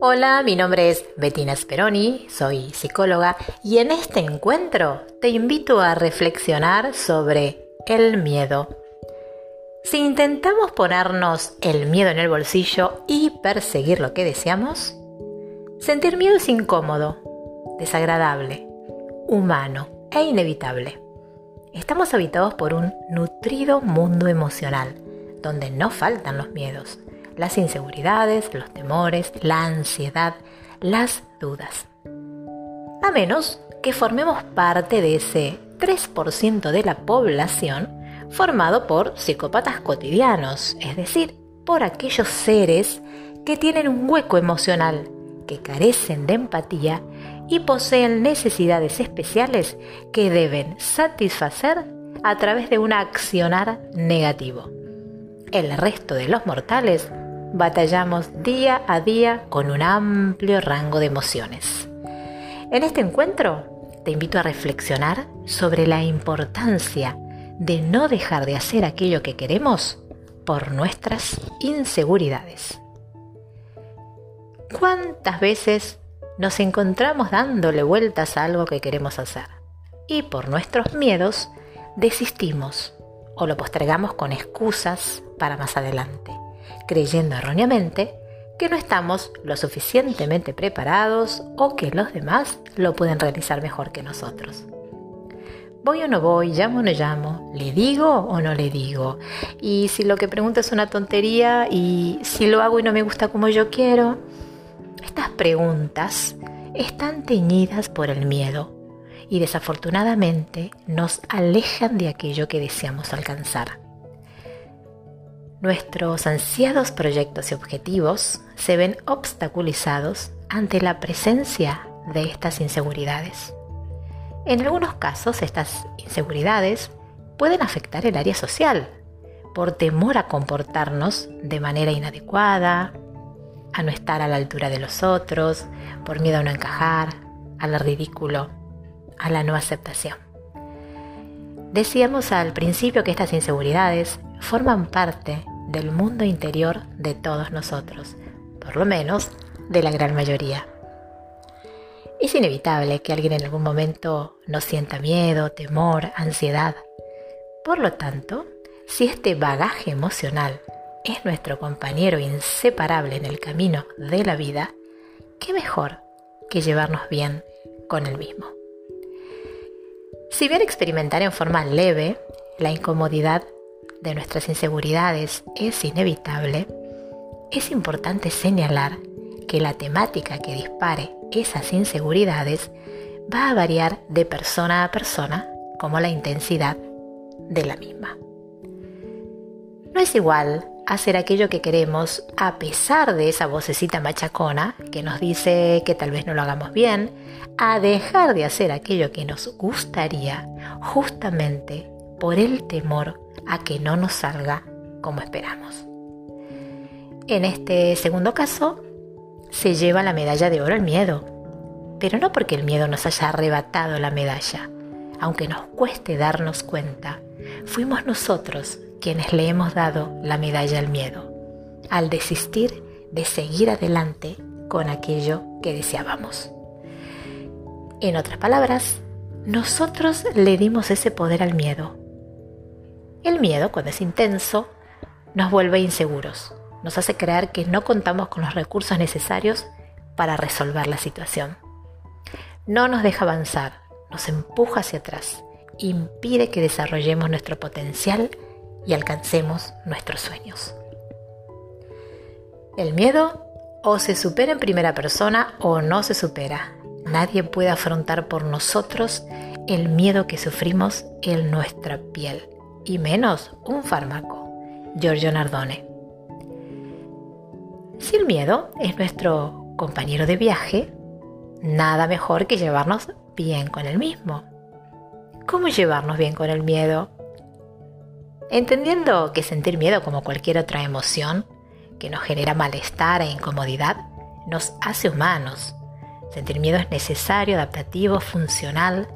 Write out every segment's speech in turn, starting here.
Hola, mi nombre es Bettina Speroni, soy psicóloga y en este encuentro te invito a reflexionar sobre el miedo. Si intentamos ponernos el miedo en el bolsillo y perseguir lo que deseamos, sentir miedo es incómodo, desagradable, humano e inevitable. Estamos habitados por un nutrido mundo emocional, donde no faltan los miedos, las inseguridades, los temores, la ansiedad, las dudas. A menos que formemos parte de ese 3% de la población formado por psicópatas cotidianos, es decir, por aquellos seres que tienen un hueco emocional, que carecen de empatía y poseen necesidades especiales que deben satisfacer a través de un accionar negativo. El resto de los mortales batallamos día a día con un amplio rango de emociones. En este encuentro te invito a reflexionar sobre la importancia de no dejar de hacer aquello que queremos por nuestras inseguridades. ¿Cuántas veces nos encontramos dándole vueltas a algo que queremos hacer y por nuestros miedos desistimos o lo postergamos con excusas para más adelante, creyendo erróneamente que no estamos lo suficientemente preparados o que los demás lo pueden realizar mejor que nosotros. Voy o no voy, llamo o no llamo, le digo o no le digo. Y si lo que pregunto es una tontería y si lo hago y no me gusta como yo quiero, estas preguntas están teñidas por el miedo y desafortunadamente nos alejan de aquello que deseamos alcanzar. Nuestros ansiados proyectos y objetivos se ven obstaculizados ante la presencia de estas inseguridades. En algunos casos estas inseguridades pueden afectar el área social por temor a comportarnos de manera inadecuada, a no estar a la altura de los otros, por miedo a no encajar, al ridículo, a la no aceptación. Decíamos al principio que estas inseguridades forman parte del mundo interior de todos nosotros, por lo menos de la gran mayoría. Es inevitable que alguien en algún momento nos sienta miedo, temor, ansiedad. Por lo tanto, si este bagaje emocional es nuestro compañero inseparable en el camino de la vida, ¿qué mejor que llevarnos bien con el mismo? Si bien experimentar en forma leve la incomodidad de nuestras inseguridades es inevitable, es importante señalar que la temática que dispare esas inseguridades va a variar de persona a persona como la intensidad de la misma. No es igual hacer aquello que queremos a pesar de esa vocecita machacona que nos dice que tal vez no lo hagamos bien, a dejar de hacer aquello que nos gustaría justamente por el temor a que no nos salga como esperamos. En este segundo caso, se lleva la medalla de oro el miedo, pero no porque el miedo nos haya arrebatado la medalla, aunque nos cueste darnos cuenta, fuimos nosotros quienes le hemos dado la medalla al miedo, al desistir de seguir adelante con aquello que deseábamos. En otras palabras, nosotros le dimos ese poder al miedo. El miedo, cuando es intenso, nos vuelve inseguros, nos hace creer que no contamos con los recursos necesarios para resolver la situación. No nos deja avanzar, nos empuja hacia atrás, impide que desarrollemos nuestro potencial y alcancemos nuestros sueños. El miedo o se supera en primera persona o no se supera. Nadie puede afrontar por nosotros el miedo que sufrimos en nuestra piel, y menos un fármaco. Giorgio Nardone. Si el miedo es nuestro compañero de viaje, nada mejor que llevarnos bien con el mismo. ¿Cómo llevarnos bien con el miedo? Entendiendo que sentir miedo como cualquier otra emoción que nos genera malestar e incomodidad nos hace humanos. Sentir miedo es necesario, adaptativo, funcional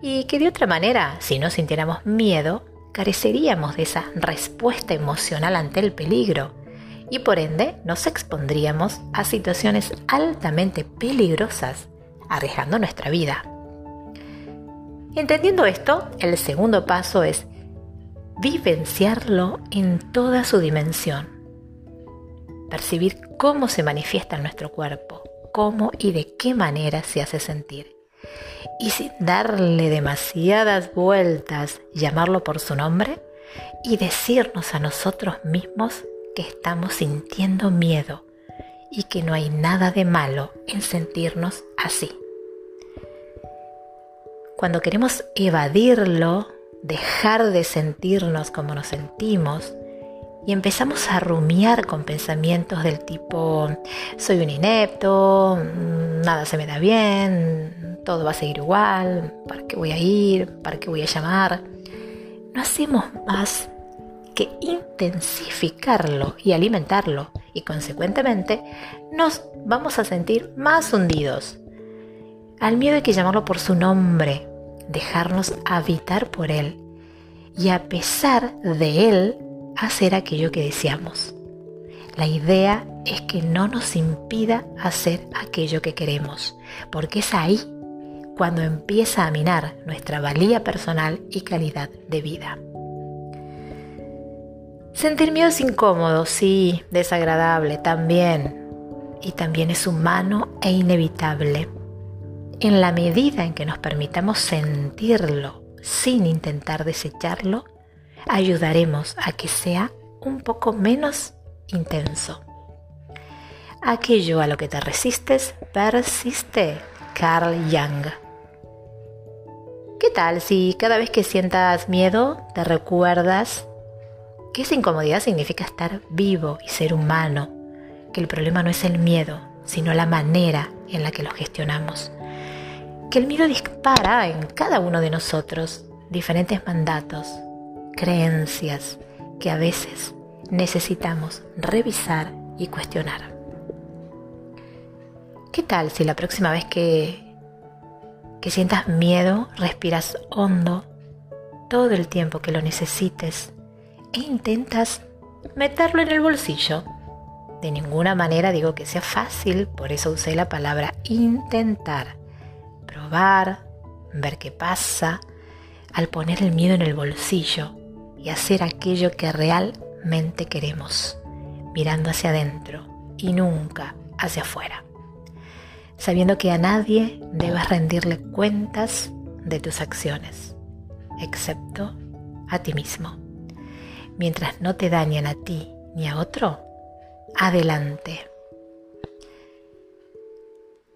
y que de otra manera, si no sintiéramos miedo, careceríamos de esa respuesta emocional ante el peligro y por ende nos expondríamos a situaciones altamente peligrosas, arriesgando nuestra vida. Entendiendo esto, el segundo paso es vivenciarlo en toda su dimensión. Percibir cómo se manifiesta en nuestro cuerpo, cómo y de qué manera se hace sentir. Y sin darle demasiadas vueltas, llamarlo por su nombre y decirnos a nosotros mismos que estamos sintiendo miedo y que no hay nada de malo en sentirnos así. Cuando queremos evadirlo, dejar de sentirnos como nos sentimos y empezamos a rumiar con pensamientos del tipo soy un inepto, nada se me da bien, todo va a seguir igual, ¿para qué voy a ir? ¿Para qué voy a llamar? No hacemos más que intensificarlo y alimentarlo y consecuentemente nos vamos a sentir más hundidos. Al miedo hay que llamarlo por su nombre, dejarnos habitar por él y a pesar de él hacer aquello que deseamos. La idea es que no nos impida hacer aquello que queremos, porque es ahí cuando empieza a minar nuestra valía personal y calidad de vida. Sentir miedo es incómodo, sí, desagradable también, y también es humano e inevitable. En la medida en que nos permitamos sentirlo sin intentar desecharlo, ayudaremos a que sea un poco menos intenso. Aquello a lo que te resistes persiste, Carl Jung. ¿Qué tal si cada vez que sientas miedo te recuerdas que esa incomodidad significa estar vivo y ser humano? Que el problema no es el miedo, sino la manera en la que lo gestionamos. Que el miedo dispara en cada uno de nosotros diferentes mandatos, creencias que a veces necesitamos revisar y cuestionar. ¿Qué tal si la próxima vez que que sientas miedo, respiras hondo todo el tiempo que lo necesites e intentas meterlo en el bolsillo. De ninguna manera digo que sea fácil, por eso usé la palabra intentar. Probar, ver qué pasa, al poner el miedo en el bolsillo y hacer aquello que realmente queremos, mirando hacia adentro y nunca hacia afuera sabiendo que a nadie debes rendirle cuentas de tus acciones, excepto a ti mismo. Mientras no te dañen a ti ni a otro, adelante.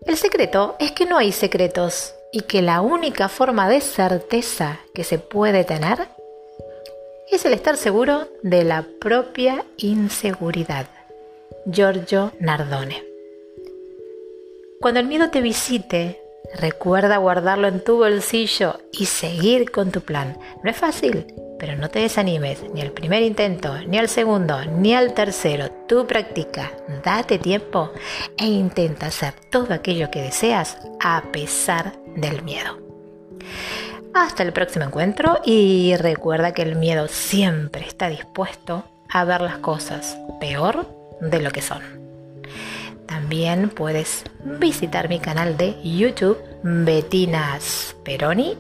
El secreto es que no hay secretos y que la única forma de certeza que se puede tener es el estar seguro de la propia inseguridad. Giorgio Nardone. Cuando el miedo te visite, recuerda guardarlo en tu bolsillo y seguir con tu plan. No es fácil, pero no te desanimes ni al primer intento, ni al segundo, ni al tercero. Tú practica, date tiempo e intenta hacer todo aquello que deseas a pesar del miedo. Hasta el próximo encuentro y recuerda que el miedo siempre está dispuesto a ver las cosas peor de lo que son. También puedes visitar mi canal de YouTube, Betinas Peroni,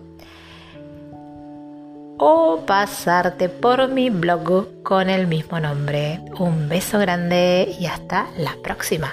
o pasarte por mi blog con el mismo nombre. Un beso grande y hasta la próxima.